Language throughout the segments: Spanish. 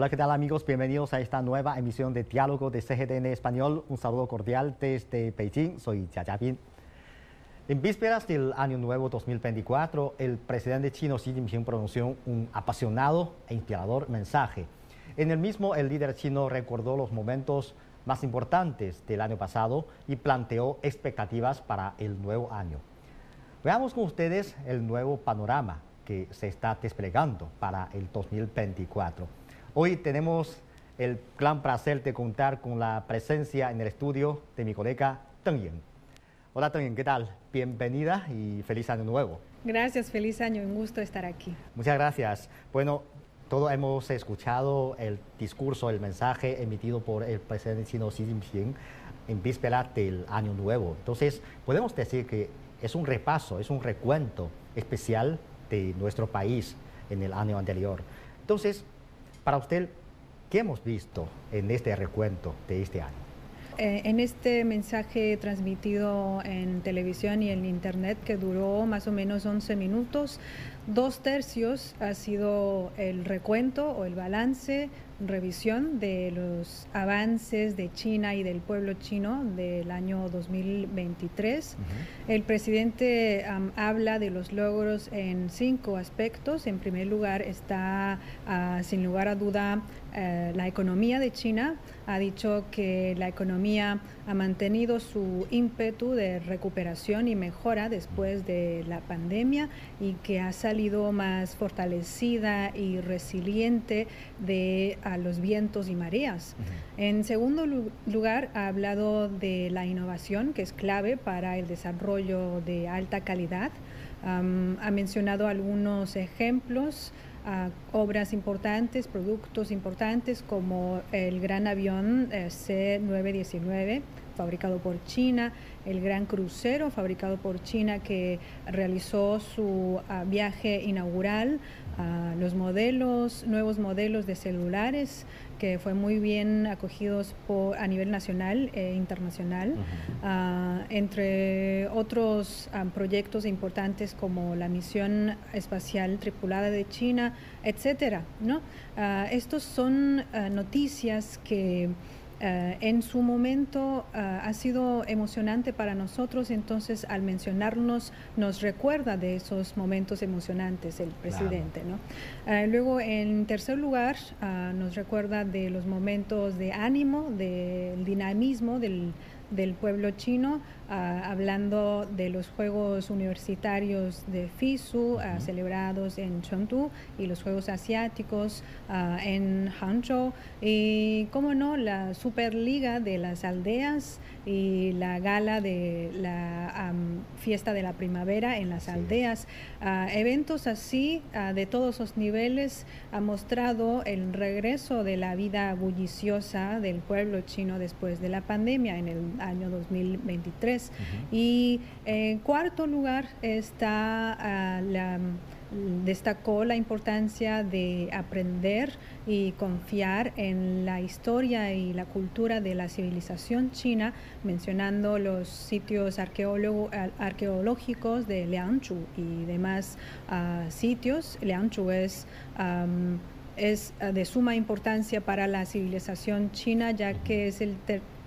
Hola, ¿qué tal amigos? Bienvenidos a esta nueva emisión de Diálogo de CGTN Español. Un saludo cordial desde Beijing. Soy Jia Bin. En vísperas del Año Nuevo 2024, el presidente chino Xi Jinping pronunció un apasionado e inspirador mensaje. En el mismo, el líder chino recordó los momentos más importantes del año pasado y planteó expectativas para el nuevo año. Veamos con ustedes el nuevo panorama que se está desplegando para el 2024. Hoy tenemos el gran placer de contar con la presencia en el estudio de mi colega Teng Yin. Hola Teng Yin, ¿qué tal? Bienvenida y feliz año nuevo. Gracias, feliz año, un gusto estar aquí. Muchas gracias. Bueno, todos hemos escuchado el discurso, el mensaje emitido por el presidente chino Xi Jinping en víspera del año nuevo. Entonces, podemos decir que es un repaso, es un recuento especial de nuestro país en el año anterior. Entonces, para usted, ¿qué hemos visto en este recuento de este año? Eh, en este mensaje transmitido en televisión y en internet que duró más o menos 11 minutos, dos tercios ha sido el recuento o el balance revisión de los avances de China y del pueblo chino del año 2023. El presidente habla de los logros en cinco aspectos. En primer lugar está, ah, sin lugar a duda, eh, la economía de China. Ha dicho que la economía ha mantenido su ímpetu de recuperación y mejora después de la pandemia y que ha salido más fortalecida y resiliente de a los vientos y mareas. En segundo lugar, ha hablado de la innovación, que es clave para el desarrollo de alta calidad. ha mencionado algunos ejemplos. obras importantes, productos importantes como el gran avión eh, C919 fabricado por China, el gran crucero fabricado por China que realizó su ah, viaje inaugural, los modelos, nuevos modelos de celulares que fue muy bien acogidos por, a nivel nacional e internacional, ah, entre otros ah, proyectos importantes como la misión espacial tripulada de China, etcétera. ¿no? estos son noticias que eh, en su momento eh, ha sido emocionante para nosotros, entonces al mencionarnos nos recuerda de esos momentos emocionantes el presidente. Eh, luego, en tercer lugar, nos recuerda de los momentos de ánimo, del dinamismo del del pueblo chino, ah, hablando de los Juegos Universitarios de FISU ah, celebrados en Chengdu y los Juegos Asiáticos ah, en Hangzhou y, como no, la Superliga de las Aldeas y la gala de la fiesta de la primavera en las aldeas. eventos así de todos los niveles ha mostrado el regreso de la vida bulliciosa del pueblo chino después de la pandemia en el año 2023. Y en cuarto lugar está ah, la destacó la importancia de aprender y confiar en la historia y la cultura de la civilización china, mencionando los sitios arqueológicos de Liangzhu y demás ah, sitios. Liangzhu es es de suma importancia para la civilización china, ya que es el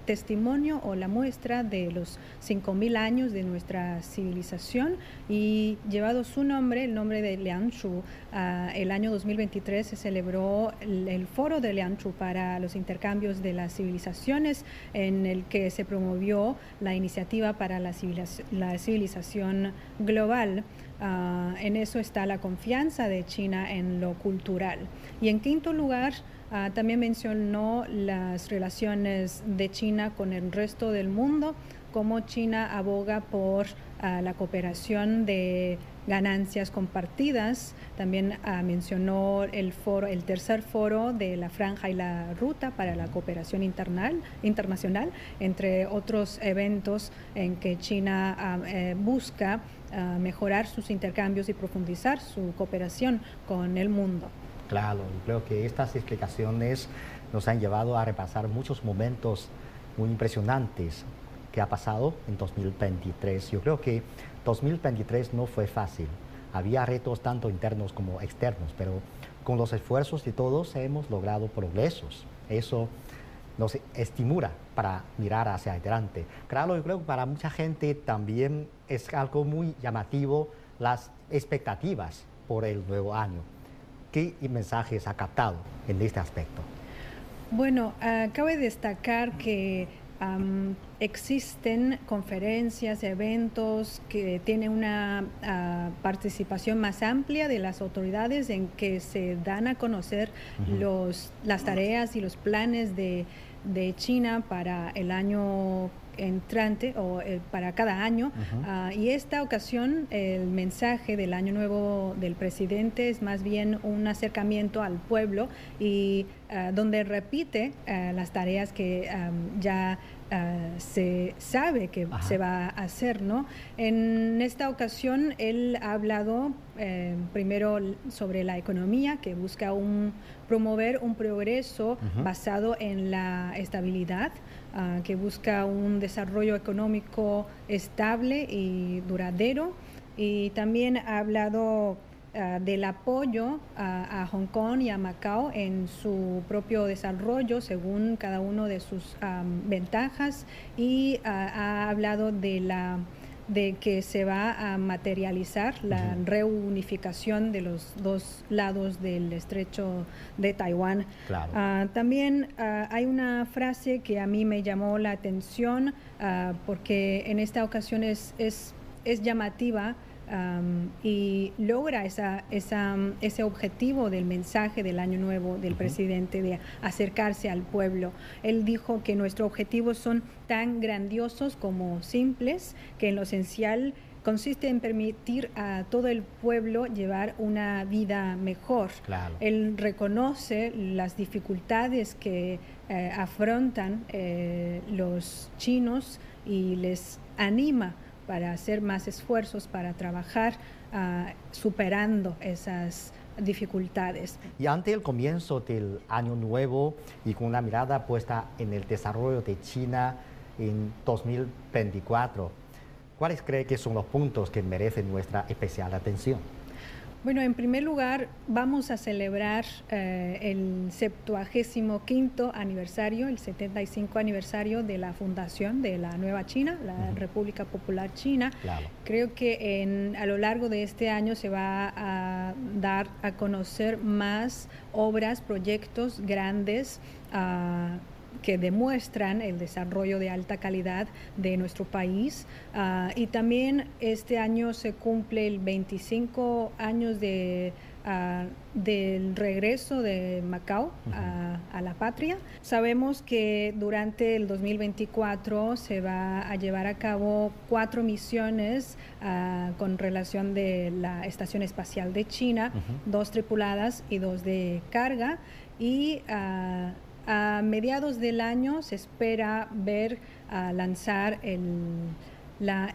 testimonio o la muestra de los 5.000 años de nuestra civilización y llevado su nombre, el nombre de Liangshu, ah, el año 2023 se celebró el, foro de Liangshu para los intercambios de las civilizaciones en el que se promovió la iniciativa para la civilización, global. Ah, en eso está la confianza de China en lo cultural. Y en quinto lugar, Ah, también mencionó las relaciones de China con el resto del mundo, cómo China aboga por ah, la cooperación de ganancias compartidas. También ah, mencionó el foro, el tercer foro de la franja y la ruta para la cooperación internacional, entre otros eventos en que China eh, busca mejorar sus intercambios y profundizar su cooperación con el mundo. Claro, creo que estas explicaciones nos han llevado a repasar muchos momentos muy impresionantes que ha pasado en 2023. Yo creo que 2023 no fue fácil Había retos tanto internos como externos, pero con los esfuerzos de todos hemos logrado progresos. Eso nos estimula para mirar hacia adelante. Claro, yo creo que para mucha gente también es algo muy llamativo las expectativas por el nuevo año. ¿Qué mensajes ha captado en este aspecto? Bueno, cabe destacar que existen conferencias, eventos que tienen una ah, participación más amplia de las autoridades en que se dan a conocer los, las tareas y los planes de, de China para el año entrante o eh, para cada año. Ah, y esta ocasión el mensaje del año nuevo del presidente es más bien un acercamiento al pueblo y ah, donde repite ah, las tareas que ya se sabe que se va a hacer, ¿no? En esta ocasión él ha hablado eh, primero sobre la economía que busca un promover un progreso basado en la estabilidad. Ah, que busca un desarrollo económico estable y duradero. Y también ha hablado ah, del apoyo a, Hong Kong y a Macao en su propio desarrollo según cada uno de sus ventajas y ha hablado de la de que se va a materializar la reunificación de los dos lados del estrecho de Taiwán. Ah, también ah, hay una frase que a mí me llamó la atención ah, porque en esta ocasión es, es, es llamativa y logra esa, esa, ese objetivo del mensaje del Año Nuevo del presidente de acercarse al pueblo. Él dijo que nuestros objetivos son tan grandiosos como simples, que en lo esencial consiste en permitir a todo el pueblo llevar una vida mejor. Él reconoce las dificultades que eh, afrontan eh, los chinos y les anima para hacer más esfuerzos para trabajar ah, superando esas dificultades. Y ante el comienzo del año nuevo y con una mirada puesta en el desarrollo de China en 2024, ¿cuáles cree que son los puntos que merecen nuestra especial atención? Bueno, en primer lugar, vamos a celebrar eh, el 75 aniversario, el 75 aniversario de la fundación de la Nueva China, la República Popular China. Creo que en, a lo largo de este año se va a dar a conocer más obras, proyectos grandes. Uh, que demuestran el desarrollo de alta calidad de nuestro país. Ah, y también este año se cumple el 25 años de, ah, del regreso de Macao a, la patria. Sabemos que durante el 2024 se va a llevar a cabo cuatro misiones con relación de la Estación Espacial de China, dos tripuladas y dos de carga. Y a mediados del año se espera ver lanzar el,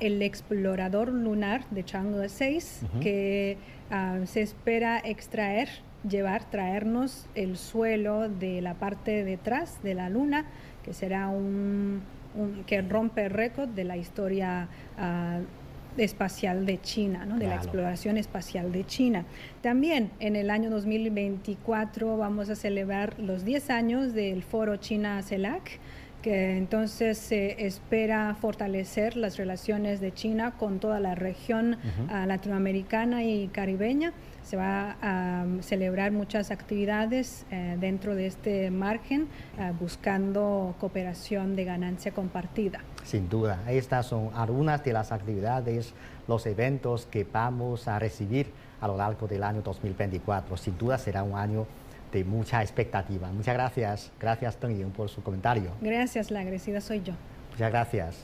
el explorador lunar de Chang'e 6, que ah, se espera extraer, llevar, traernos el suelo de la parte de detrás de la luna, que será un, que rompe el récord de la historia uh, espacial de China, ¿no? de la exploración espacial de China. También en el año 2024 vamos a celebrar los 10 años del foro China-CELAC, que entonces se espera fortalecer las relaciones de China con toda la región ah, latinoamericana y caribeña. Se va a um, celebrar muchas actividades eh, dentro de este margen ah, buscando cooperación de ganancia compartida. Sin duda, estas son algunas de las actividades, los eventos que vamos a recibir a lo largo del año 2024. Sin duda será un año de mucha expectativa. Muchas gracias. Gracias, Tony, por su comentario. Gracias, la agradecida soy yo. Muchas gracias.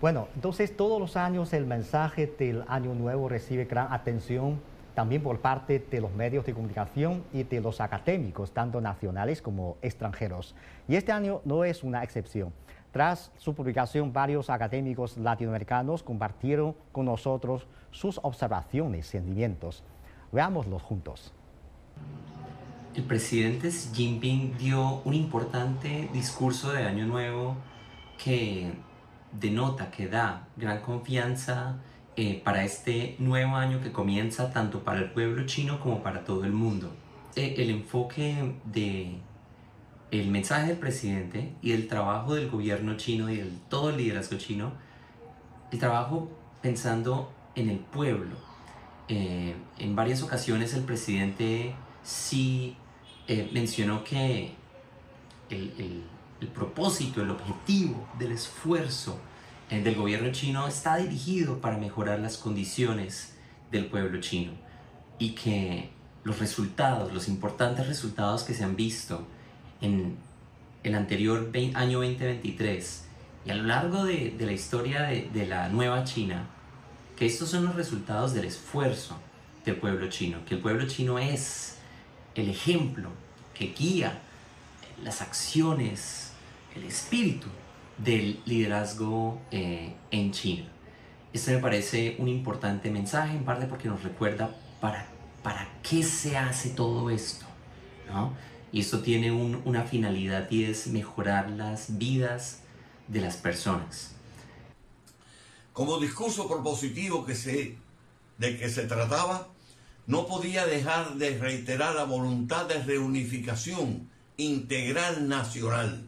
Bueno, entonces todos los años el mensaje del Año Nuevo recibe gran atención también por parte de los medios de comunicación y de los académicos, tanto nacionales como extranjeros. Y este año no es una excepción. Tras su publicación, varios académicos latinoamericanos compartieron con nosotros sus observaciones y sentimientos. Veámoslos juntos. El presidente Xi Jinping dio un importante discurso de Año Nuevo que denota, que da gran confianza eh, para este nuevo año que comienza tanto para el pueblo chino como para todo el mundo. Eh, el enfoque de el mensaje del presidente y el trabajo del gobierno chino y el, todo el liderazgo chino, el trabajo pensando en el pueblo. Eh, en varias ocasiones el presidente sí mencionó que el, el propósito, el objetivo del esfuerzo eh, del gobierno chino está dirigido para mejorar las condiciones del pueblo chino y que los resultados, los importantes resultados que se han visto en el anterior año 2023 y a lo largo de, la historia de, de la nueva China, que estos son los resultados del esfuerzo del pueblo chino, que el pueblo chino es el ejemplo que guía las acciones, el espíritu del liderazgo eh, en China. Este me parece un importante mensaje, en parte porque nos recuerda para, para qué se hace todo esto. Y esto tiene una finalidad y es mejorar las vidas de las personas. Como discurso propositivo que se, de que se trataba, no podía dejar de reiterar la voluntad de reunificación integral nacional,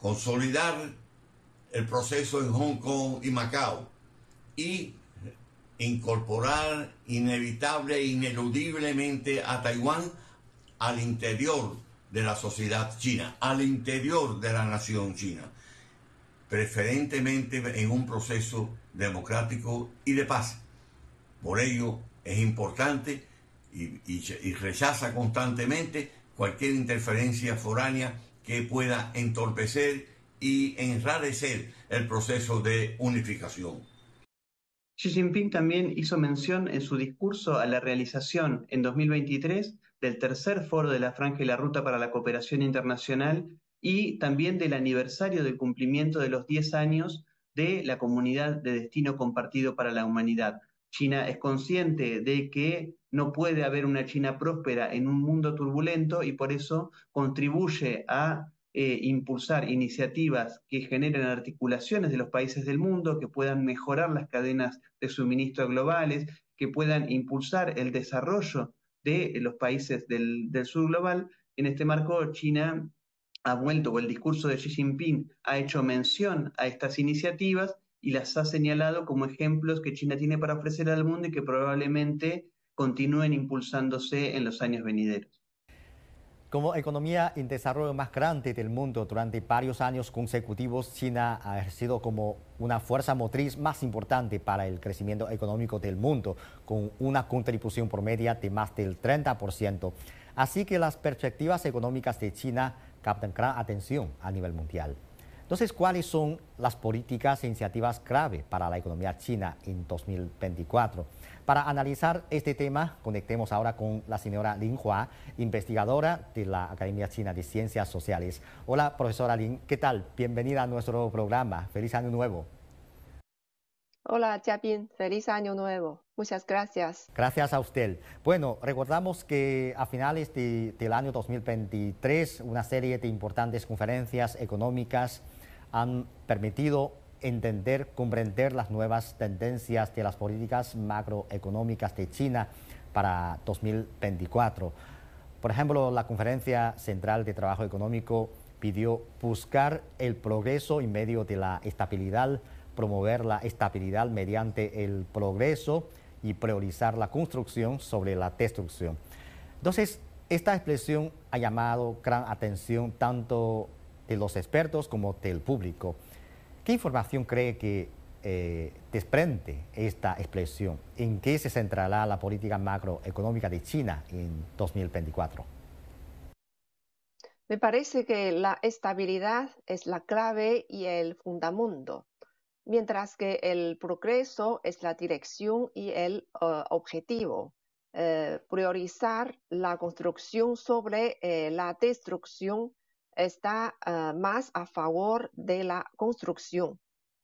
consolidar el proceso en Hong Kong y Macao y incorporar inevitable e ineludiblemente a Taiwán al interior de la sociedad china, al interior de la nación china, preferentemente en un proceso democrático y de paz. Por ello es importante y, y rechaza constantemente cualquier interferencia foránea que pueda entorpecer y enrarecer el proceso de unificación. Xi Jinping también hizo mención en su discurso a la realización en 2023 del tercer foro de la Franja y la Ruta para la Cooperación Internacional y también del aniversario del cumplimiento de los 10 años de la Comunidad de Destino Compartido para la Humanidad. China es consciente de que no puede haber una China próspera en un mundo turbulento y por eso contribuye a eh, impulsar iniciativas que generen articulaciones de los países del mundo, que puedan mejorar las cadenas de suministro globales, que puedan impulsar el desarrollo de los países del, del sur global. En este marco, China ha vuelto, o el discurso de Xi Jinping ha hecho mención a estas iniciativas y las ha señalado como ejemplos que China tiene para ofrecer al mundo y que probablemente continúen impulsándose en los años venideros. Como economía en desarrollo más grande del mundo durante varios años consecutivos, China ha ejercido como una fuerza motriz más importante para el crecimiento económico del mundo, con una contribución por media de más del 30%. Así que las perspectivas económicas de China captan gran atención a nivel mundial. Entonces, ¿cuáles son las políticas e iniciativas clave para la economía china en 2024? Para analizar este tema, conectemos ahora con la señora Lin Hua, investigadora de la Academia China de Ciencias Sociales. Hola, profesora Lin, ¿qué tal? Bienvenida a nuestro programa. Feliz Año Nuevo. Hola, Jiapin. Feliz Año Nuevo. Muchas gracias. Gracias a usted. Bueno, recordamos que a finales del año 2023 una serie de importantes conferencias económicas han permitido entender, comprender las nuevas tendencias de las políticas macroeconómicas de China para 2024. Por ejemplo, la Conferencia Central de Trabajo Económico pidió buscar el progreso en medio de la estabilidad, promover la estabilidad mediante el progreso y priorizar la construcción sobre la destrucción. Entonces, esta expresión ha llamado gran atención tanto de los expertos como del público. ¿Qué información cree que eh, desprende esta expresión? ¿En qué se centrará la política macroeconómica de China en 2024? Me parece que la estabilidad es la clave y el fundamento, mientras que el progreso es la dirección y el uh, objetivo. Eh, priorizar la construcción sobre eh, la destrucción está ah, más a favor de la construcción,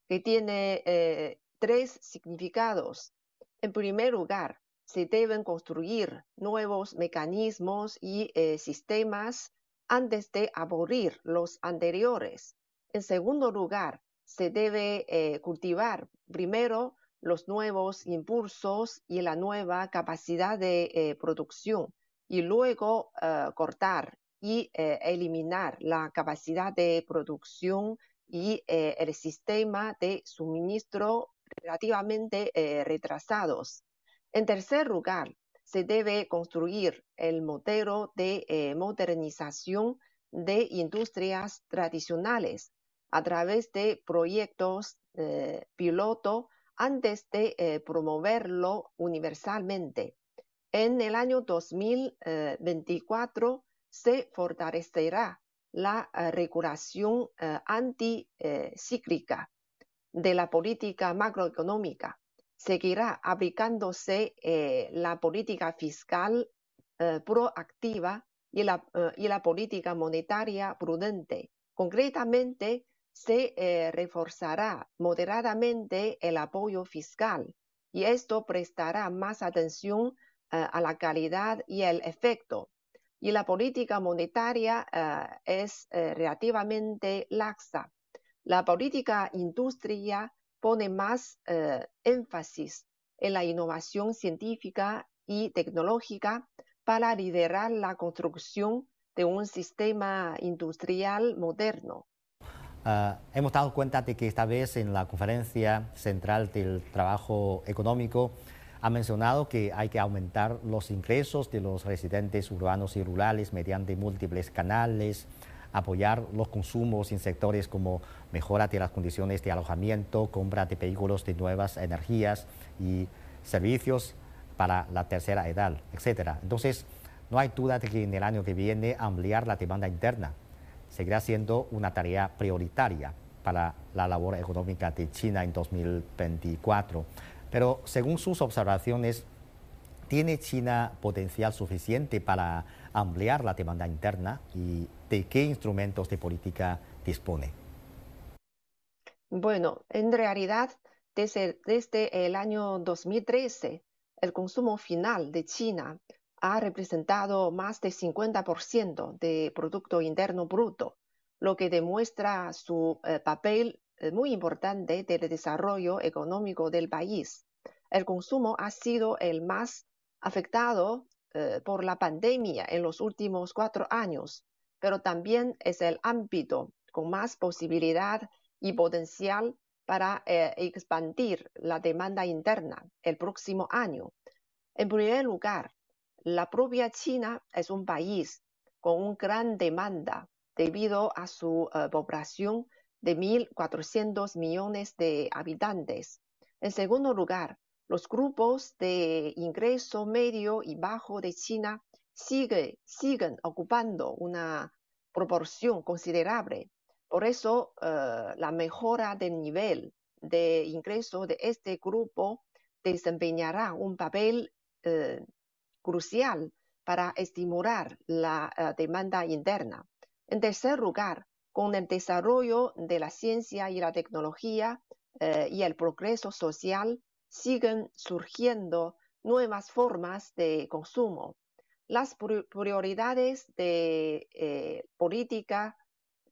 que tiene eh, tres significados. En primer lugar, se deben construir nuevos mecanismos y eh, sistemas antes de abolir los anteriores. En segundo lugar, se debe eh, cultivar primero los nuevos impulsos y la nueva capacidad de producción y luego cortar y eliminar la capacidad de producción y el sistema de suministro relativamente retrasados. En tercer lugar, se debe construir el modelo de eh, modernización de industrias tradicionales a través de proyectos eh, piloto antes de eh, promoverlo universalmente. En el año 2024 se fortalecerá la regulación anticíclica de la política macroeconómica seguirá aplicándose eh, la política fiscal eh, proactiva eh, y la, política monetaria prudente. Concretamente, se reforzará moderadamente el apoyo fiscal y esto prestará más atención a la calidad y el efecto. Y la política monetaria es relativamente laxa. La política industria pone más eh, énfasis en la innovación científica y tecnológica para liderar la construcción de un sistema industrial moderno. Ah, hemos dado cuenta de que esta vez en la conferencia central del trabajo económico ha mencionado que hay que aumentar los ingresos de los residentes urbanos y rurales mediante múltiples canales, apoyar los consumos en sectores como mejora de las condiciones de alojamiento, compra de vehículos de nuevas energías y servicios para la tercera edad, etc. Entonces, no hay duda de que en el año que viene ampliar la demanda interna seguirá siendo una tarea prioritaria para la labor económica de China en 2024. Pero según sus observaciones, ¿tiene China potencial suficiente para ampliar la demanda interna y de qué instrumentos de política dispone? Bueno, en realidad, desde, el año 2013, el consumo final de China ha representado más del 50% de Producto Interno Bruto, lo que demuestra su eh, papel muy importante del desarrollo económico del país. El consumo ha sido el más afectado eh, por la pandemia en los últimos cuatro años, pero también es el ámbito con más posibilidad y potencial para eh, expandir la demanda interna el próximo año. En primer lugar, la propia China es un país con una gran demanda debido a su eh, población de 1.400 millones de habitantes. En segundo lugar, los grupos de ingreso medio y bajo de China sigue, siguen ocupando una proporción considerable. Por eso, eh, la mejora del nivel de ingreso de este grupo desempeñará un papel eh, crucial para estimular la demanda interna. En tercer lugar, con el desarrollo de la ciencia y la tecnología y el progreso social, siguen surgiendo nuevas formas de consumo. Las prioridades de eh, política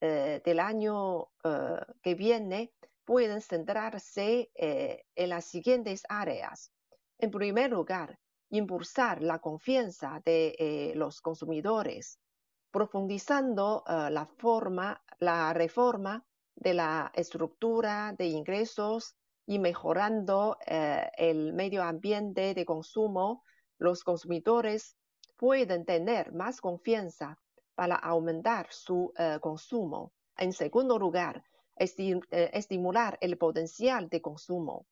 eh, del año eh, que viene pueden centrarse en las siguientes áreas. En primer lugar, impulsar la confianza de los consumidores, profundizando la, forma, la reforma de la estructura de ingresos y mejorando eh, el medio ambiente de consumo, los consumidores pueden tener más confianza para aumentar su eh, consumo. En segundo lugar, eh, estimular el potencial de consumo.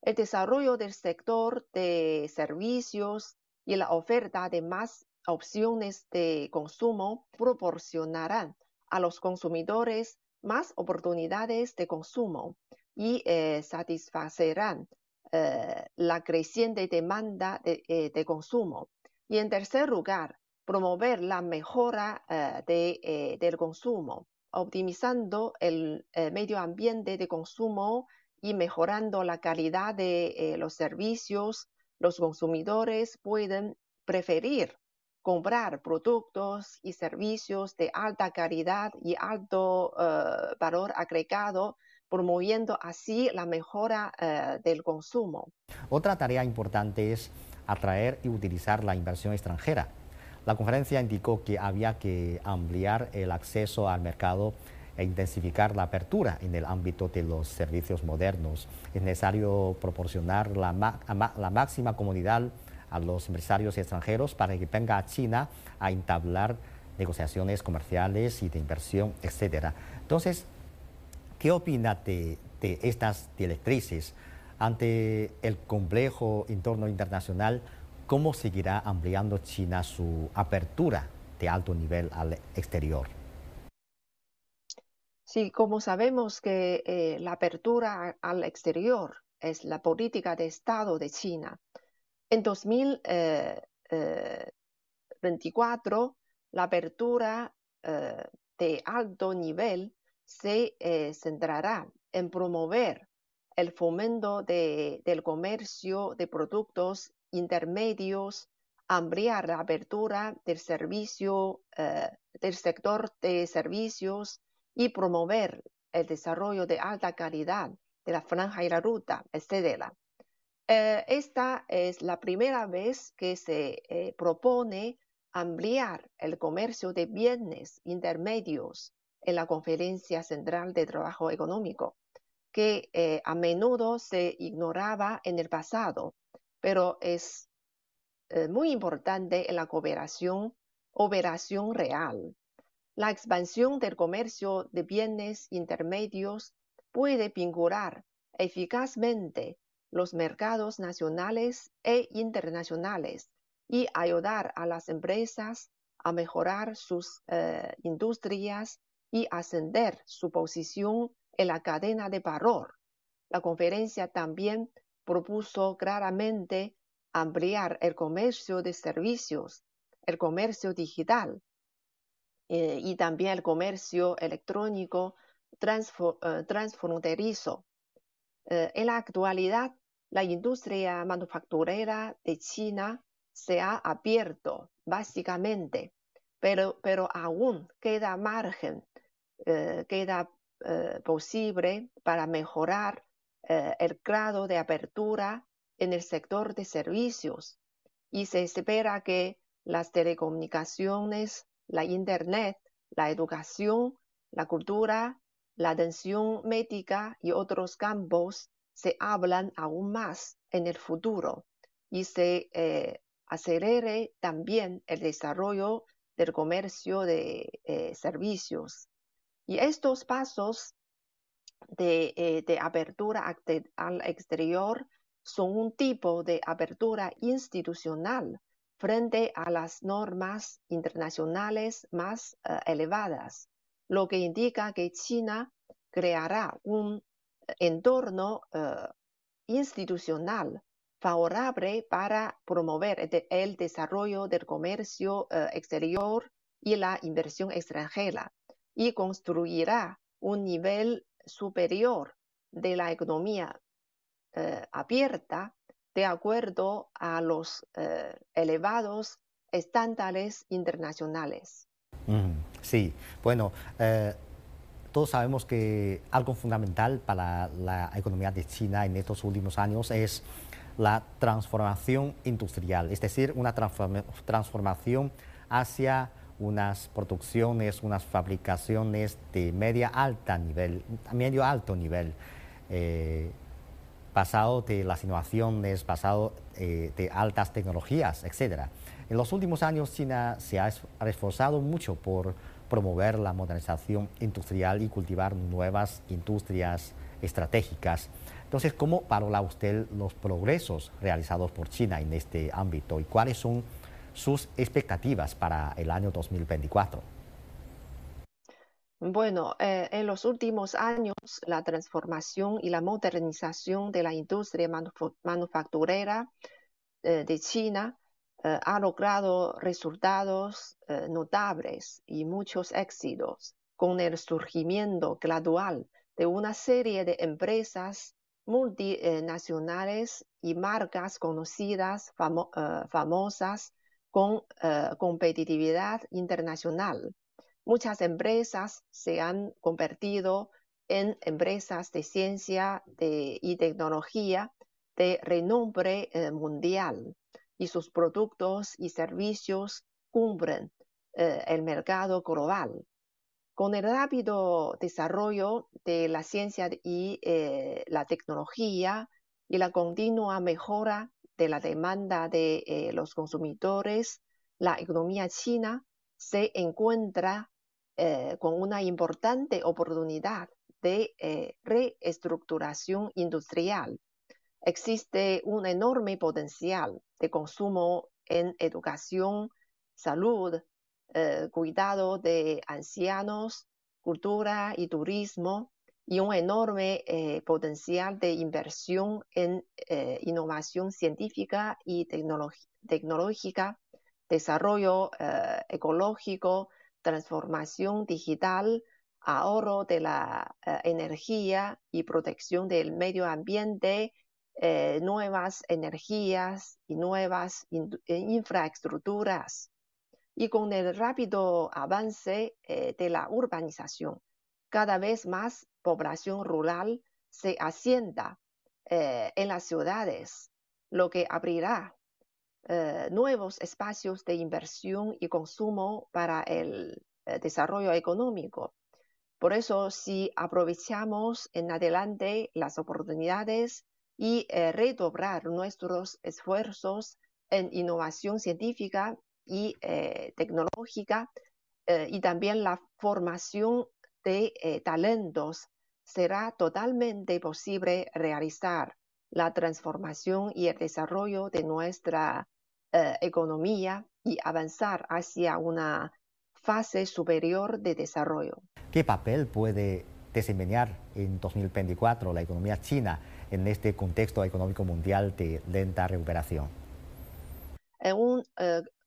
El desarrollo del sector de servicios y la oferta de más opciones de consumo proporcionarán a los consumidores más oportunidades de consumo y eh, satisfacerán eh, la creciente demanda eh, de, consumo. Y en tercer lugar, promover la mejora del consumo, optimizando el medio ambiente de consumo y mejorando la calidad de los servicios. Los consumidores pueden preferir comprar productos y servicios de alta calidad y alto valor agregado promoviendo así la mejora del consumo. Otra tarea importante es atraer y utilizar la inversión extranjera. La conferencia indicó que había que ampliar el acceso al mercado e intensificar la apertura en el ámbito de los servicios modernos. Es necesario proporcionar la, la máxima comunidad a los empresarios extranjeros para que venga a China a entablar negociaciones comerciales y de inversión, etc. Entonces, ¿qué opina de, estas directrices ante el complejo entorno internacional? ¿Cómo seguirá ampliando China su apertura de alto nivel al exterior? Sí, como sabemos que eh, la apertura al exterior es la política de Estado de China. En 2024, eh, eh, la apertura de alto nivel se centrará en promover el fomento del comercio de productos intermedios, ampliar la apertura del servicio, del sector de servicios, y promover el desarrollo de alta calidad de la franja y la ruta, etc. Eh, esta es la primera vez que se eh, propone ampliar el comercio de bienes intermedios en la Conferencia Central de Trabajo Económico, que eh, a menudo se ignoraba en el pasado, pero es muy importante en la cooperación, operación real. La expansión del comercio de bienes intermedios puede vincular eficazmente los mercados nacionales e internacionales y ayudar a las empresas a mejorar sus eh, industrias y ascender su posición en la cadena de valor. La conferencia también propuso claramente ampliar el comercio de servicios, el comercio digital, eh, y también el comercio electrónico eh, transfronterizo. En la actualidad, la industria manufacturera de China se ha abierto básicamente, pero, pero aún queda margen, queda posible para mejorar el grado de apertura en el sector de servicios. Y se espera que las telecomunicaciones la Internet, la educación, la cultura, la atención médica y otros campos se hablan aún más en el futuro y se eh, acelere también el desarrollo del comercio de eh, servicios. Y estos pasos de, eh, de apertura al exterior son un tipo de apertura institucional frente a las normas internacionales más eh, elevadas, lo que indica que China creará un entorno eh, institucional favorable para promover el, desarrollo del comercio eh, exterior y la inversión extranjera y construirá un nivel superior de la economía abierta de acuerdo a los eh, elevados estándares internacionales. Sí, bueno, eh, todos sabemos que algo fundamental para la economía de China en estos últimos años es la transformación industrial, es decir, una transformación hacia unas producciones, unas fabricaciones de media alta nivel, medio alto nivel. Eh, basado de las innovaciones, basado eh, de altas tecnologías, etc. En los últimos años China se ha esforzado mucho por promover la modernización industrial y cultivar nuevas industrias estratégicas. Entonces, ¿cómo valora usted los progresos realizados por China en este ámbito y cuáles son sus expectativas para el año 2024? Bueno, eh, en los últimos años, la transformación y la modernización de la industria manufacturera eh, de China ha logrado resultados notables y muchos éxitos con el surgimiento gradual de una serie de empresas multinacionales y marcas conocidas, famosas, con competitividad internacional. Muchas empresas se han convertido en empresas de ciencia y tecnología de renombre eh, mundial y sus productos y servicios cumplen eh, el mercado global. Con el rápido desarrollo de la ciencia y eh, la tecnología y la continua mejora de la demanda de eh, los consumidores, la economía china se encuentra con una importante oportunidad de reestructuración industrial. Existe un enorme potencial de consumo en educación, salud, eh, cuidado de ancianos, cultura y turismo, y un enorme eh, potencial de inversión en eh, innovación científica y tecnológica, desarrollo ecológico, transformación digital, ahorro de la energía y protección del medio ambiente, nuevas energías y nuevas infraestructuras y con el rápido avance eh, de la urbanización, cada vez más población rural se asienta eh, en las ciudades, lo que abrirá eh, nuevos espacios de inversión y consumo para el desarrollo económico. Por eso, si aprovechamos en adelante las oportunidades y redoblar nuestros esfuerzos en innovación científica y eh, tecnológica eh, y también la formación de eh, talentos, será totalmente posible realizar la transformación y el desarrollo de nuestra economía y avanzar hacia una fase superior de desarrollo. ¿Qué papel puede desempeñar en 2024 la economía china en este contexto económico mundial de lenta recuperación? En un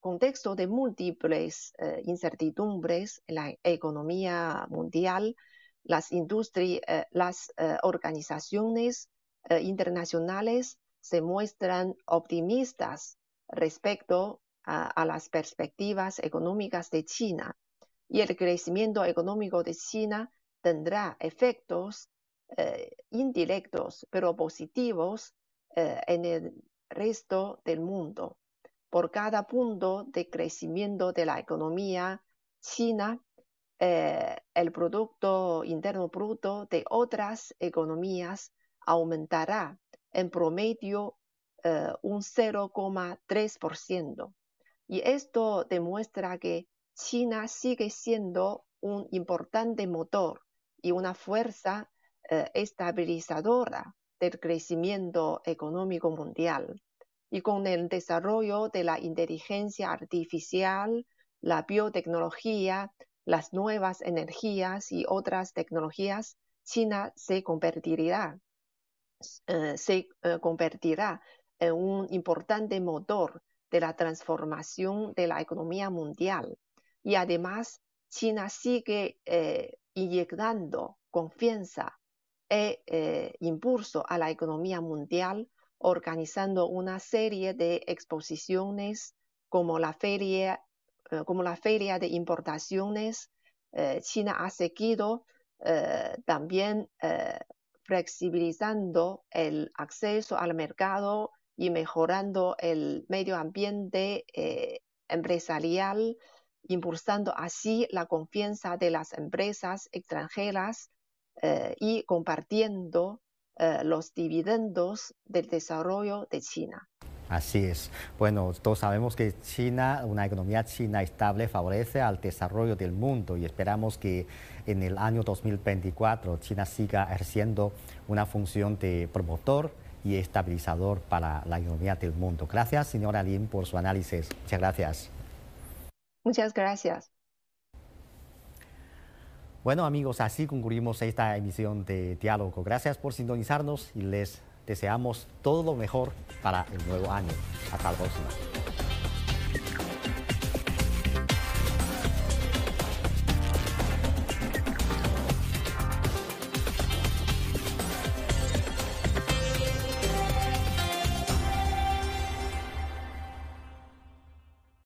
contexto de múltiples eh, incertidumbres en la economía mundial, las, industrias, eh, las eh, organizaciones internacionales se muestran optimistas respecto a, las perspectivas económicas de China y el crecimiento económico de China tendrá efectos indirectos pero positivos en el resto del mundo por cada punto de crecimiento de la economía china, eh, el Producto Interno Bruto de otras economías aumentará en promedio eh, un 0,3%. Y esto demuestra que China sigue siendo un importante motor y una fuerza eh, estabilizadora del crecimiento económico mundial y con el desarrollo de la inteligencia artificial, la biotecnología, las nuevas energías y otras tecnologías, China se convertirá, eh, se eh, convertirá en un importante motor de la transformación de la economía mundial. Y además, China sigue inyectando confianza e impulso a la economía mundial organizando una serie de exposiciones como la feria, eh, como la feria de importaciones. Eh, China ha seguido eh, también flexibilizando el acceso al mercado y mejorando el medio ambiente empresarial, impulsando así la confianza de las empresas extranjeras y compartiendo eh, los dividendos del desarrollo de China. Así es. Bueno, todos sabemos que China, una economía china estable, favorece al desarrollo del mundo y esperamos que en el año 2024 China siga ejerciendo una función de promotor y estabilizador para la economía del mundo. Gracias, señora Lin, por su análisis. Muchas gracias. Muchas gracias. Bueno amigos, así concluimos esta emisión de Diálogo. Gracias por sintonizarnos y les deseamos todo lo mejor para el nuevo año. Hasta la próxima.